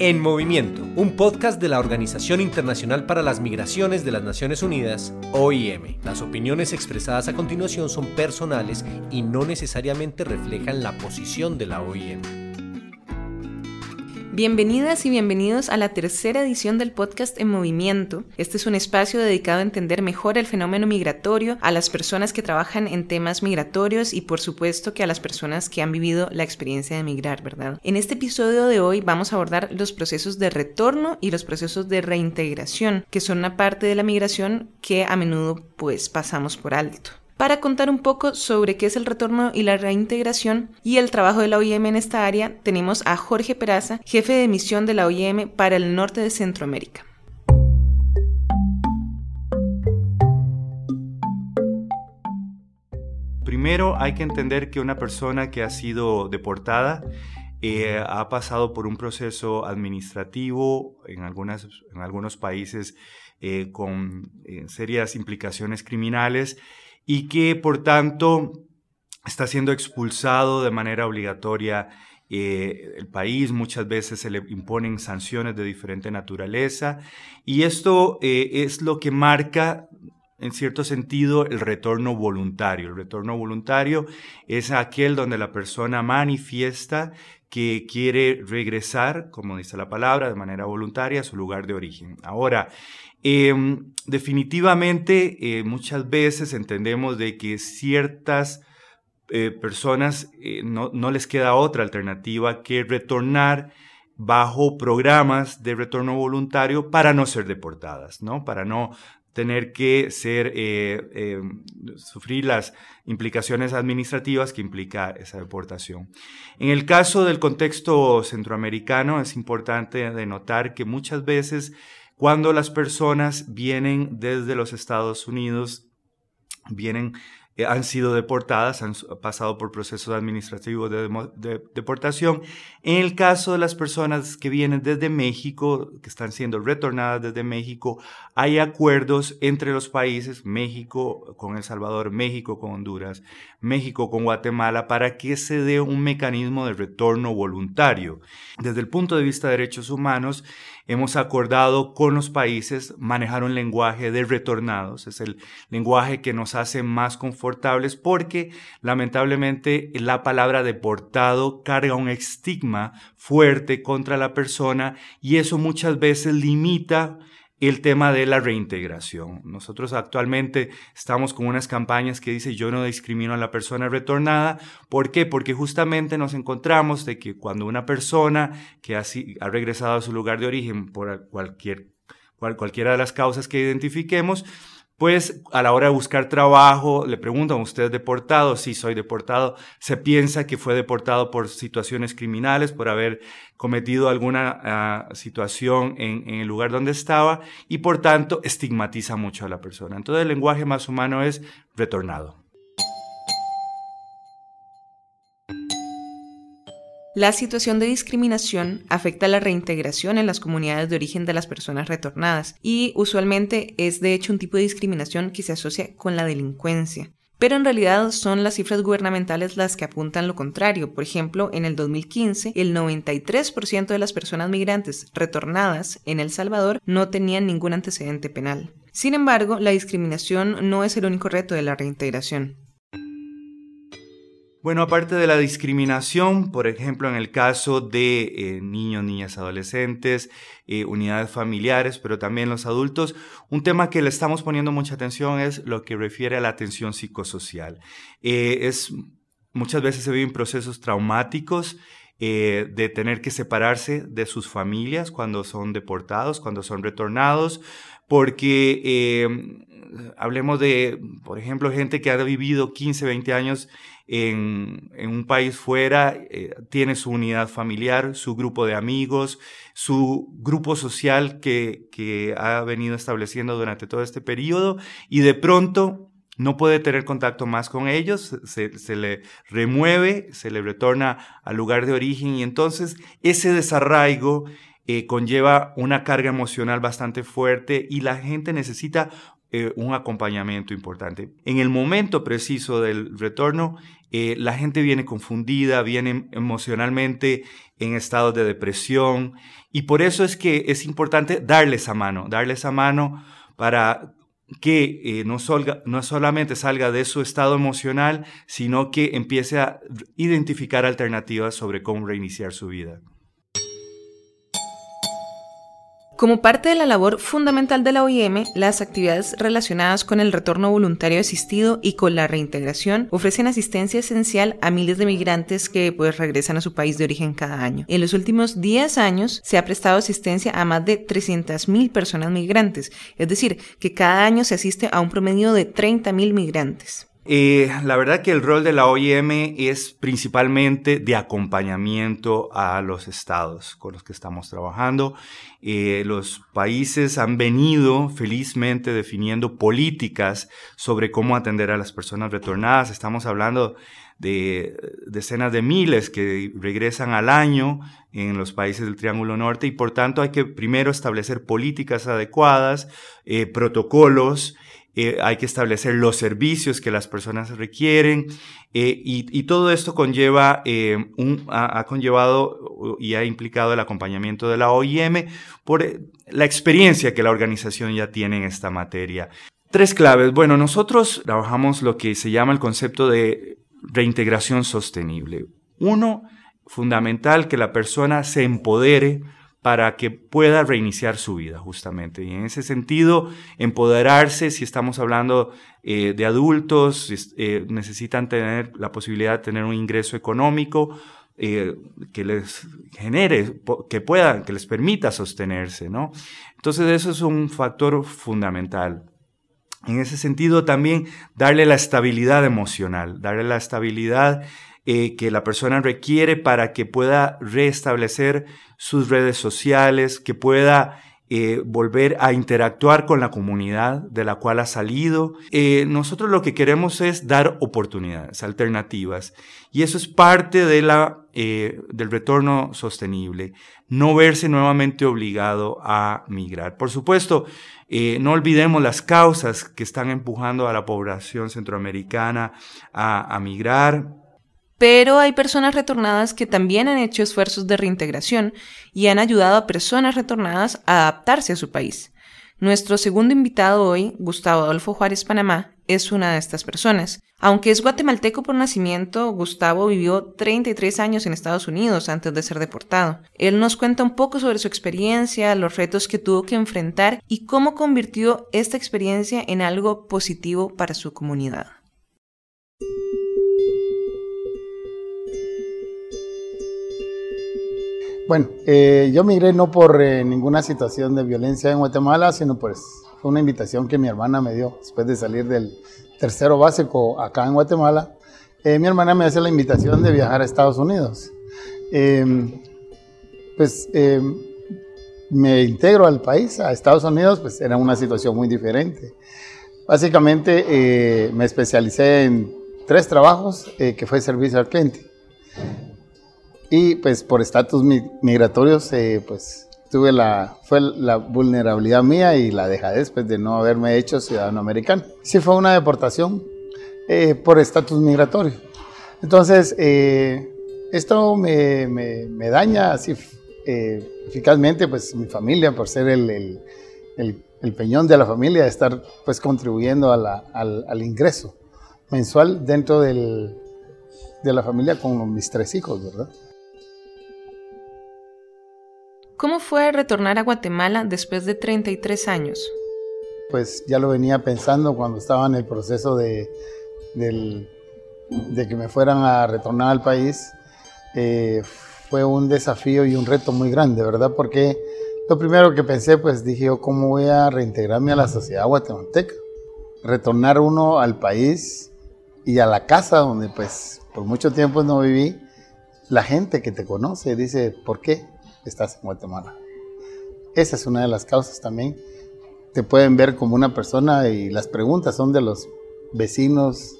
En Movimiento, un podcast de la Organización Internacional para las Migraciones de las Naciones Unidas, OIM. Las opiniones expresadas a continuación son personales y no necesariamente reflejan la posición de la OIM. Bienvenidas y bienvenidos a la tercera edición del podcast En Movimiento. Este es un espacio dedicado a entender mejor el fenómeno migratorio, a las personas que trabajan en temas migratorios y por supuesto que a las personas que han vivido la experiencia de migrar, ¿verdad? En este episodio de hoy vamos a abordar los procesos de retorno y los procesos de reintegración, que son una parte de la migración que a menudo pues pasamos por alto para contar un poco sobre qué es el retorno y la reintegración y el trabajo de la OIM en esta área, tenemos a Jorge Peraza, jefe de misión de la OIM para el norte de Centroamérica. Primero hay que entender que una persona que ha sido deportada eh, ha pasado por un proceso administrativo en, en algunos países eh, con eh, serias implicaciones criminales y que por tanto está siendo expulsado de manera obligatoria eh, el país, muchas veces se le imponen sanciones de diferente naturaleza y esto eh, es lo que marca en cierto sentido el retorno voluntario. El retorno voluntario es aquel donde la persona manifiesta que quiere regresar, como dice la palabra, de manera voluntaria a su lugar de origen. Ahora, Em, definitivamente, eh, muchas veces entendemos de que ciertas eh, personas eh, no, no, les queda otra alternativa que retornar bajo programas de retorno voluntario para no ser deportadas, ¿no? Para no tener que ser, em, sufrir las implicaciones administrativas que implica esa deportación. En el caso del contexto centroamericano es importante denotar que muchas veces cuando las personas vienen desde los Estados Unidos, vienen eh, han sido deportadas, han pasado por procesos administrativos de, deportación. En el caso de las personas que vienen desde México, que están siendo retornadas desde México, hay acuerdos entre los países, México con El Salvador, México con Honduras, México con Guatemala, para que se dé un mecanismo de retorno voluntario. Desde el punto de vista de derechos humanos, hemos acordado con los países manejar un lenguaje de retornados. Es el lenguaje que nos hace más confortables porque lamentablemente la palabra deportado carga un estigma fuerte contra la persona y eso muchas veces limita el tema de la reintegración. Nosotros actualmente estamos con unas campañas que dice yo no discrimino a la persona retornada. ¿Por qué? Porque justamente nos encontramos de que cuando una persona que ha, ha regresado a su lugar de origen por cualquier, cualquiera de las causas que identifiquemos, pues a la hora de buscar trabajo le preguntan, ¿usted es deportado? Sí, soy deportado. Se piensa que fue deportado por situaciones criminales, por haber cometido alguna ah, situación en, en, el lugar donde estaba y por tanto estigmatiza mucho a la persona. Entonces el lenguaje más humano es retornado. La situación de discriminación afecta la reintegración en las comunidades de origen de las personas retornadas y usualmente es de hecho un tipo de discriminación que se asocia con la delincuencia. Pero en realidad son las cifras gubernamentales las que apuntan lo contrario. Por ejemplo, en el 2015, el 93% de las personas migrantes retornadas en El Salvador no tenían ningún antecedente penal. Sin embargo, la discriminación no es el único reto de la reintegración. Bueno, aparte de la discriminación, por ejemplo, en el caso de eh, niños, niñas, adolescentes, eh, unidades familiares, pero también los adultos, un tema que le estamos poniendo mucha atención es lo que refiere a la atención psicosocial. Eh, es, muchas veces se viven procesos traumáticos de tener que separarse de sus familias cuando son deportados, cuando son retornados, porque hablemos de, por ejemplo, gente que ha vivido 15, 20 años en, un país fuera, eh, tiene su unidad familiar, su grupo de amigos, su grupo social que, que ha venido estableciendo durante todo este periodo y de pronto no puede tener contacto más con ellos, se, se, le remueve, se le retorna al lugar de origen y entonces ese desarraigo eh, conlleva una carga emocional bastante fuerte y la gente necesita eh, un acompañamiento importante. En el momento preciso del retorno eh, la gente viene confundida, viene emocionalmente en estados de depresión y por eso es que es importante darles esa mano, darles esa mano para que eh, no, no solamente salga de su estado emocional, sino que empiece a identificar alternativas sobre cómo reiniciar su vida. Como parte de la labor fundamental de la OIM, las actividades relacionadas con el retorno voluntario asistido y con la reintegración ofrecen asistencia esencial a miles de migrantes que pues regresan a su país de origen cada año. En los últimos 10 años se ha prestado asistencia a más de 300.000 personas migrantes, es decir, que cada año se asiste a un promedio de 30.000 migrantes. Eh, la verdad que el rol de la OIM es principalmente de acompañamiento a los estados con los que estamos trabajando. Eh, los países han venido felizmente definiendo políticas sobre cómo atender a las personas retornadas. Estamos hablando de decenas de miles que regresan al año en los países del Triángulo Norte y por tanto hay que primero establecer políticas adecuadas, eh, protocolos, eh, hay que establecer los servicios que las personas requieren eh, y, todo esto conlleva, eh, un, ha, conllevado y ha implicado el acompañamiento de la OIM por la experiencia que la organización ya tiene en esta materia. Tres claves. Bueno, nosotros trabajamos lo que se llama el concepto de reintegración sostenible. Uno, fundamental que la persona se empodere para que pueda reiniciar su vida, justamente. Y en ese sentido, empoderarse, si estamos hablando eh, de adultos, eh, necesitan tener la posibilidad de tener un ingreso económico eh, que les genere, que pueda, que les permita sostenerse, ¿no? Entonces, eso es un factor fundamental. En ese sentido, también darle la estabilidad emocional, darle la estabilidad que la persona requiere para que pueda restablecer sus redes sociales, que pueda eh, volver a interactuar con la comunidad de la cual ha salido. Eh, nosotros lo que queremos es dar oportunidades, alternativas, y eso es parte de la, eh, del retorno sostenible, no verse nuevamente obligado a migrar. Por supuesto, no olvidemos las causas que están empujando a la población centroamericana a migrar pero hay personas retornadas que también han hecho esfuerzos de reintegración y han ayudado a personas retornadas a adaptarse a su país. Nuestro segundo invitado hoy, Gustavo Adolfo Juárez Panamá, es una de estas personas. Aunque es guatemalteco por nacimiento, Gustavo vivió 33 años en Estados Unidos antes de ser deportado. Él nos cuenta un poco sobre su experiencia, los retos que tuvo que enfrentar y cómo convirtió esta experiencia en algo positivo para su comunidad. Bueno, eh, yo migré no por eh, ninguna situación de violencia en Guatemala, sino pues fue una invitación que mi hermana me dio después de salir del tercero básico acá en Guatemala. Eh, mi hermana me hace la invitación de viajar a Estados Unidos. Em, pues em, me integro al país, a Estados Unidos, pues era una situación muy diferente. Básicamente me especialicé en tres trabajos, que fue servicio al cliente. Y pues por estatus migratorios, eh, pues tuve la, fue la vulnerabilidad mía y la dejadez después de no haberme hecho ciudadano americano. Sí fue una deportación eh, por estatus migratorio. Entonces, eh, esto me, me, daña así eficazmente, pues mi familia, por ser el, el, el, peñón de la familia, estar pues contribuyendo a la, al, al, ingreso mensual dentro del, de la familia con mis tres hijos, ¿verdad? ¿Cómo fue retornar a Guatemala después de 33 años? Pues ya lo venía pensando cuando estaba en el proceso de, de que me fueran a retornar al país. Eh, fue un desafío y un reto muy grande, ¿verdad? Porque lo primero que pensé, pues dije yo, ¿cómo voy a reintegrarme a la sociedad guatemalteca? Retornar uno al país y a la casa donde pues por mucho tiempo no viví, la gente que te conoce dice, ¿por qué? Estás en Guatemala. Esa es una de las causas también. Te pueden ver como una persona y las preguntas son de los vecinos.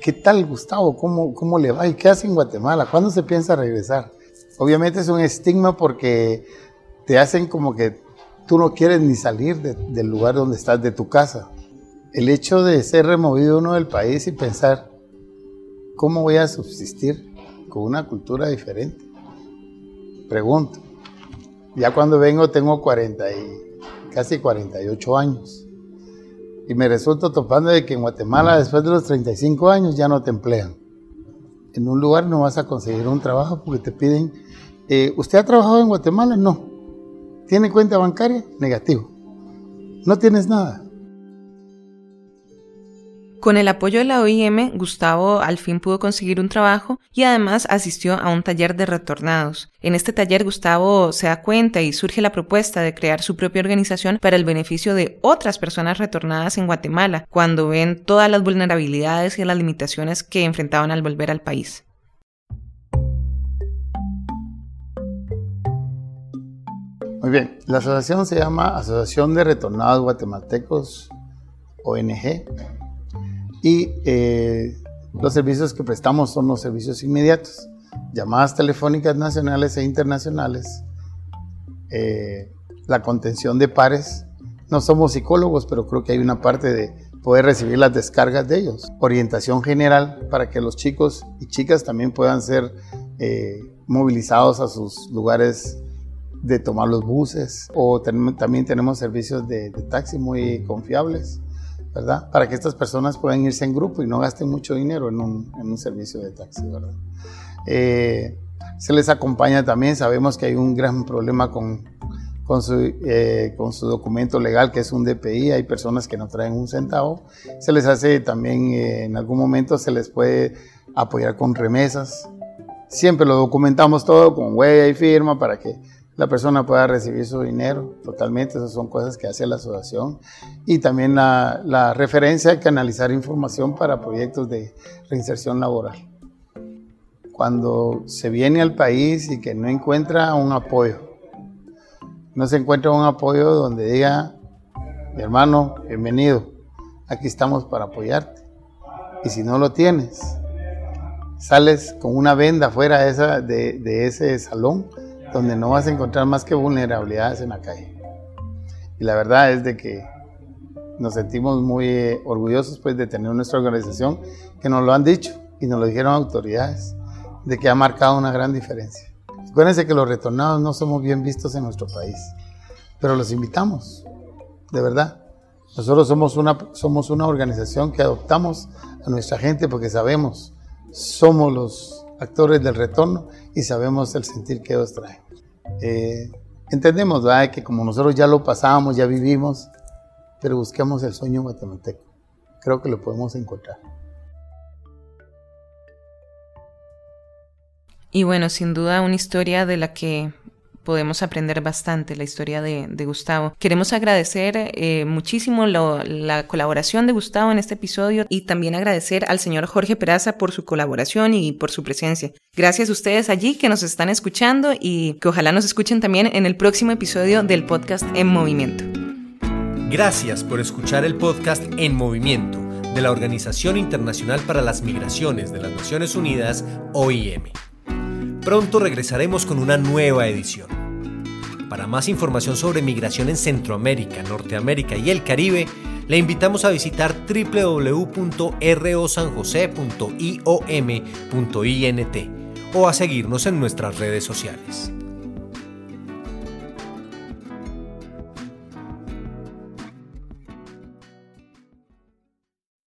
¿Qué tal Gustavo? ¿Cómo, cómo le va? ¿Y qué hace en Guatemala? ¿Cuándo se piensa regresar? Obviamente es un estigma porque te hacen como que tú no quieres ni salir del lugar donde estás, de tu casa. El hecho de ser removido uno del país y pensar, ¿cómo voy a subsistir con una cultura diferente? Pregunto. Ya cuando vengo tengo 40 y casi 48 años. Y me resulta topando de que en Guatemala después de los 35 años ya no te emplean. En un lugar no vas a conseguir un trabajo porque te piden, eh, ¿usted ha trabajado en Guatemala? No. ¿Tiene cuenta bancaria? Negativo. No tienes nada. Con el apoyo de la OIM, Gustavo al fin pudo conseguir un trabajo y además asistió a un taller de retornados. En este taller Gustavo se da cuenta y surge la propuesta de crear su propia organización para el beneficio de otras personas retornadas en Guatemala, cuando ven todas las vulnerabilidades y las limitaciones que enfrentaban al volver al país. Muy bien, la asociación se llama Asociación de Retornados Guatemaltecos, ONG, y eh, los servicios que prestamos son los servicios inmediatos, llamadas telefónicas nacionales e internacionales, eh, la contención de pares. No somos psicólogos, pero creo que hay una parte de poder recibir las descargas de ellos. Orientación general para que los chicos y chicas también puedan ser eh, movilizados a sus lugares de tomar los buses o también tenemos servicios de, taxi muy confiables, Para que estas personas puedan irse en grupo y no gasten mucho dinero en un, en un servicio de taxi, ¿verdad? Eh, se les acompaña también, sabemos que hay un gran problema con, con, su, eh, con su documento legal que es un DPI, hay personas que no traen un centavo, se les hace también, eh, en algún momento se les puede apoyar con remesas, siempre lo documentamos todo con huella y firma para que la persona pueda recibir su dinero totalmente. Esas son cosas que hace la asociación. Y también la, referencia de canalizar información para proyectos de reinserción laboral. Cuando se viene al país y que no encuentra un apoyo, no se encuentra un apoyo donde diga, mi hermano, bienvenido, aquí estamos para apoyarte. Y si no lo tienes, sales con una venda fuera de ese salón donde no vas a encontrar más que vulnerabilidades en la calle. Y la verdad es de que nos sentimos muy eh, orgullosos pues de tener nuestra organización que nos lo han dicho y nos lo dijeron autoridades de que ha marcado una gran diferencia. Acuérdense que los retornados no somos bien vistos en nuestro país, pero los invitamos, de verdad. Nosotros somos una, somos una organización que adoptamos a nuestra gente porque sabemos, somos los actores del retorno y sabemos el sentir que ellos traen. Eh, entendemos que como nosotros ya lo pasamos, ya vivimos, pero busquemos el sueño guatemalteco. Creo que lo podemos encontrar. Y bueno, sin duda una historia de la que podemos aprender bastante la historia de, Gustavo. Queremos agradecer eh, muchísimo la colaboración de Gustavo en este episodio y también agradecer al señor Jorge Peraza por su colaboración y por su presencia. Gracias a ustedes allí que nos están escuchando y que ojalá nos escuchen también en el próximo episodio del podcast En Movimiento. Gracias por escuchar el podcast En Movimiento de la Organización Internacional para las Migraciones de las Naciones Unidas, OIM. Pronto regresaremos con una nueva edición. Para más información sobre migración en Centroamérica, Norteamérica y el Caribe, le invitamos a visitar www.rosanjose.iom.int o a seguirnos en nuestras redes sociales.